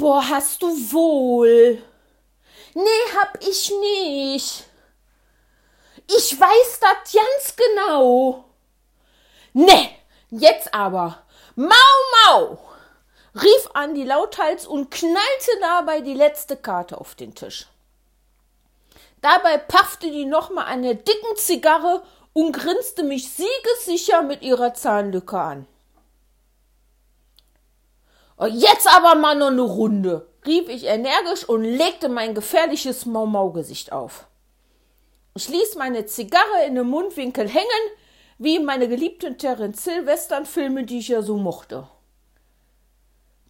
Boah, hast du wohl. Nee, hab ich nicht. Ich weiß das ganz genau. Nee, jetzt aber. Mau, mau, rief Andi lauthals und knallte dabei die letzte Karte auf den Tisch. Dabei paffte die nochmal eine dicken Zigarre und grinste mich siegessicher mit ihrer Zahnlücke an. Oh, jetzt aber mal noch eine Runde, rief ich energisch und legte mein gefährliches Mau-Mau-Gesicht auf. Ich ließ meine Zigarre in den Mundwinkel hängen, wie meine geliebten Terence Hill-Western-Filme, die ich ja so mochte.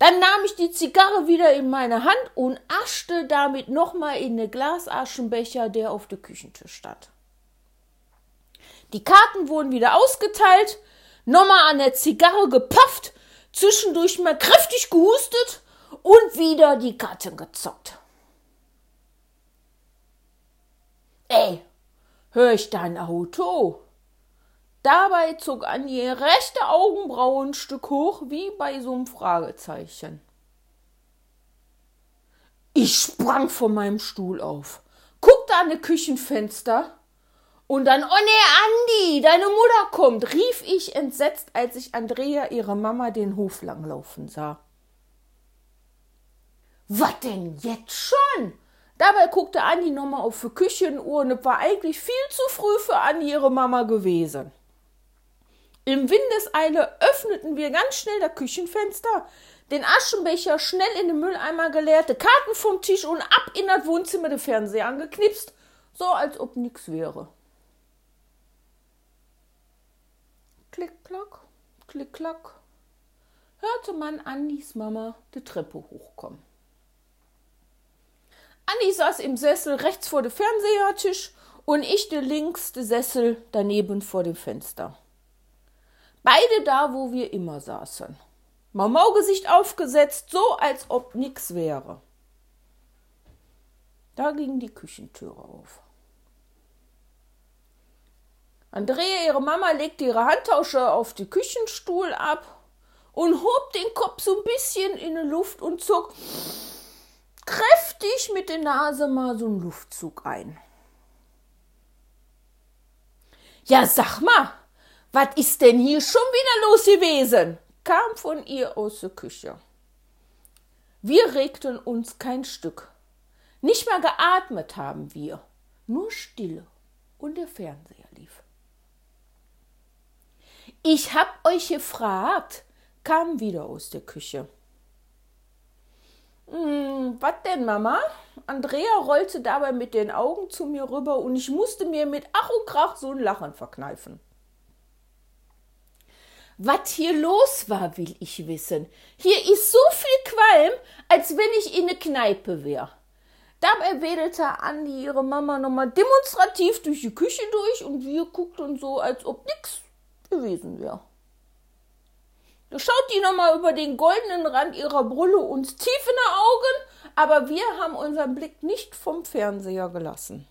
Dann nahm ich die Zigarre wieder in meine Hand und aschte damit nochmal in den Glasaschenbecher, der auf dem Küchentisch stand. Die Karten wurden wieder ausgeteilt, nochmal an der Zigarre gepafft, zwischendurch mal kräftig gehustet und wieder die Karten gezockt. Ey, hör ich dein Auto? Dabei zog Anje ihre rechte Augenbraue ein Stück hoch, wie bei so einem Fragezeichen. Ich sprang von meinem Stuhl auf, guckte an das Küchenfenster und dann, oh nee, Andi, deine Mutter kommt, rief ich entsetzt, als ich Andrea ihre Mama den Hof langlaufen sah. Was denn jetzt schon? Dabei guckte Andi nochmal auf die Küchenuhr und es war eigentlich viel zu früh für Andi ihre Mama gewesen. Im Windeseile öffneten wir ganz schnell das Küchenfenster, den Aschenbecher schnell in den Mülleimer geleert, Karten vom Tisch und ab in das Wohnzimmer den Fernseher angeknipst, so als ob nichts wäre. Klick, klack, klick, klack, hörte man Andis Mama die Treppe hochkommen. Andi saß im Sessel rechts vor dem Fernsehertisch und ich der links der Sessel daneben vor dem Fenster. Beide da, wo wir immer saßen. Mamaugesicht aufgesetzt, so als ob nix wäre. Da ging die Küchentüre auf. Andrea, ihre Mama, legte ihre Handtasche auf den Küchenstuhl ab und hob den Kopf so ein bisschen in die Luft und zog kräftig mit der Nase mal so einen Luftzug ein. Ja, sag mal, was ist denn hier schon wieder los gewesen? kam von ihr aus der Küche. Wir regten uns kein Stück. Nicht mal geatmet haben wir, nur Stille und der Fernseher. Ich hab euch gefragt, kam wieder aus der Küche. Hm, was denn, Mama? Andrea rollte dabei mit den Augen zu mir rüber und ich musste mir mit Ach und Krach so ein Lachen verkneifen. Was hier los war, will ich wissen. Hier ist so viel Qualm, als wenn ich in ne Kneipe wäre. Dabei wedelte Andi ihre Mama nochmal demonstrativ durch die Küche durch und wir guckten so, als ob nix gewesen wäre. Schaut die nochmal über den goldenen Rand ihrer Brille uns tief in die Augen, aber wir haben unseren Blick nicht vom Fernseher gelassen.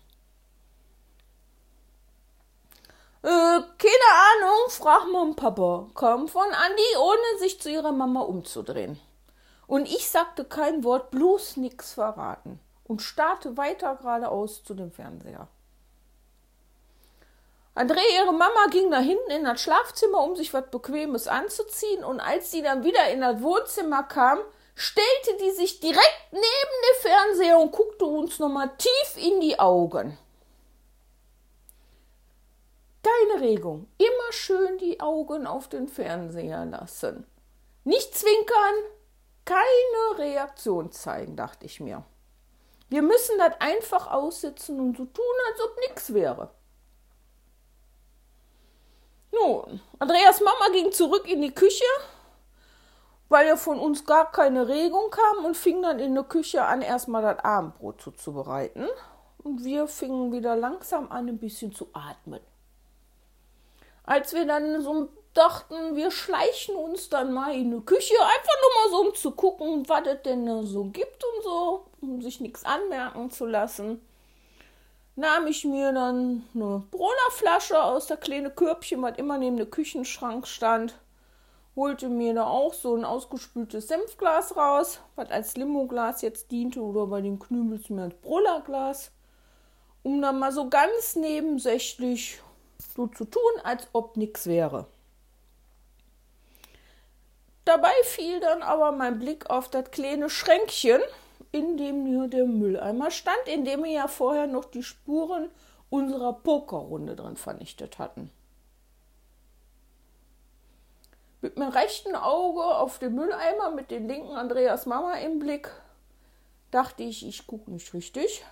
Äh, keine Ahnung, frag Mom Papa, kam von Andi, ohne sich zu ihrer Mama umzudrehen. Und ich sagte kein Wort, bloß nix verraten und starrte weiter geradeaus zu dem Fernseher. Andrea, ihre Mama, ging nach hinten in das Schlafzimmer, um sich was Bequemes anzuziehen, und als sie dann wieder in das Wohnzimmer kam, stellte die sich direkt neben den Fernseher und guckte uns nochmal tief in die Augen. Keine Regung. Immer schön die Augen auf den Fernseher lassen. Nicht zwinkern, keine Reaktion zeigen, dachte ich mir. Wir müssen das einfach aussitzen und so tun, als ob nichts wäre. Nun, Andreas Mama ging zurück in die Küche, weil ja von uns gar keine Regung kam und fing dann in der Küche an, erstmal das Abendbrot zuzubereiten. Und wir fingen wieder langsam an, ein bisschen zu atmen als wir dann so dachten, wir schleichen uns dann mal in die Küche, einfach nur mal so, um zu gucken, was es denn so gibt und so, um sich nichts anmerken zu lassen, nahm ich mir dann eine Brunnerflasche aus der kleinen Körbchen, was immer neben dem Küchenschrank stand, holte mir da auch so ein ausgespültes Senfglas raus, was als Limoglas jetzt diente oder bei den Knübels mir als Brullerglas, um dann mal so ganz nebensächlich so zu tun, als ob nichts wäre. Dabei fiel dann aber mein Blick auf das kleine Schränkchen, in dem nur der Mülleimer stand, in dem wir ja vorher noch die Spuren unserer Pokerrunde drin vernichtet hatten. Mit meinem rechten Auge auf den Mülleimer mit dem linken Andreas Mama im Blick dachte ich, ich gucke nicht richtig.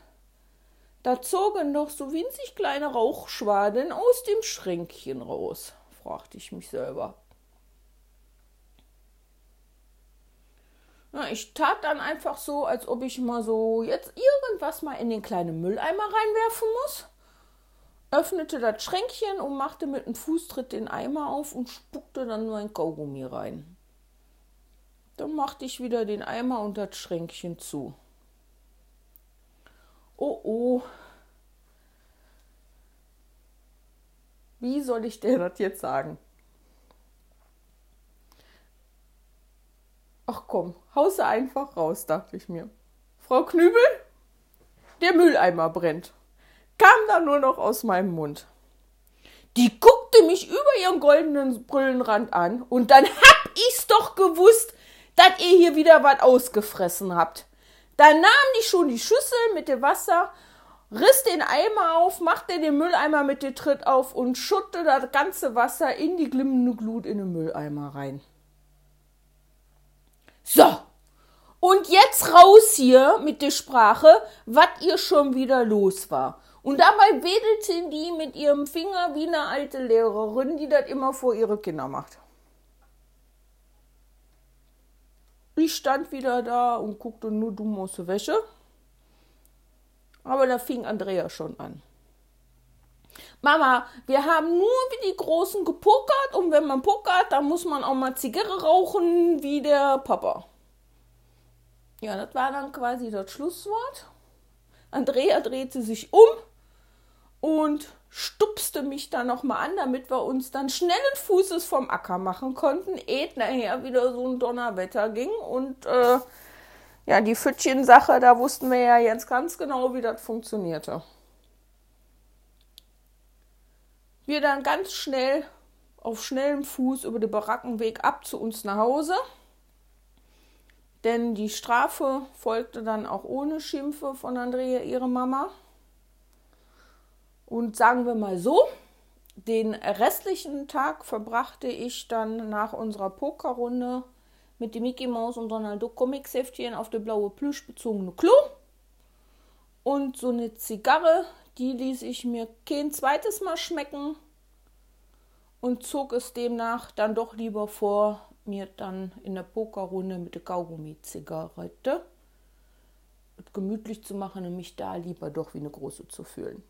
Da zogen noch so winzig kleine Rauchschwaden aus dem Schränkchen raus, fragte ich mich selber. Ja, ich tat dann einfach so, als ob ich mal so jetzt irgendwas mal in den kleinen Mülleimer reinwerfen muss öffnete das Schränkchen und machte mit einem Fußtritt den Eimer auf und spuckte dann nur ein Kaugummi rein. Dann machte ich wieder den Eimer und das Schränkchen zu. Oh oh. Wie soll ich dir das jetzt sagen? Ach komm, hause einfach raus, dachte ich mir. Frau Knübel, der Mülleimer brennt kam da nur noch aus meinem Mund. Die guckte mich über ihren goldenen Brillenrand an und dann hab ich's doch gewusst, dass ihr hier wieder was ausgefressen habt. Dann nahm die schon die Schüssel mit dem Wasser, riss den Eimer auf, machte den Mülleimer mit dem Tritt auf und schutte das ganze Wasser in die glimmende Glut in den Mülleimer rein. So, und jetzt raus hier mit der Sprache, was ihr schon wieder los war. Und dabei wedelte die mit ihrem Finger wie eine alte Lehrerin, die das immer vor ihre Kinder macht. Ich stand wieder da und guckte nur dumm aus der Wäsche. Aber da fing Andrea schon an. Mama, wir haben nur wie die Großen gepokert und wenn man pokert, dann muss man auch mal Zigarre rauchen wie der Papa. Ja, das war dann quasi das Schlusswort. Andrea drehte sich um und stupste mich dann nochmal an, damit wir uns dann schnellen Fußes vom Acker machen konnten, ehe nachher wieder so ein Donnerwetter ging. Und äh, ja, die Pfüttchen-Sache, da wussten wir ja jetzt ganz genau, wie das funktionierte. Wir dann ganz schnell auf schnellem Fuß über den Barackenweg ab zu uns nach Hause. Denn die Strafe folgte dann auch ohne Schimpfe von Andrea, ihre Mama. Und sagen wir mal so, den restlichen Tag verbrachte ich dann nach unserer Pokerrunde mit dem Mickey Mouse und Donald Duck Comics Heftchen auf der blaue Plüsch bezogene Klo. Und so eine Zigarre, die ließ ich mir kein zweites Mal schmecken und zog es demnach dann doch lieber vor, mir dann in der Pokerrunde mit der Kaugummi-Zigarette gemütlich zu machen und mich da lieber doch wie eine große zu fühlen.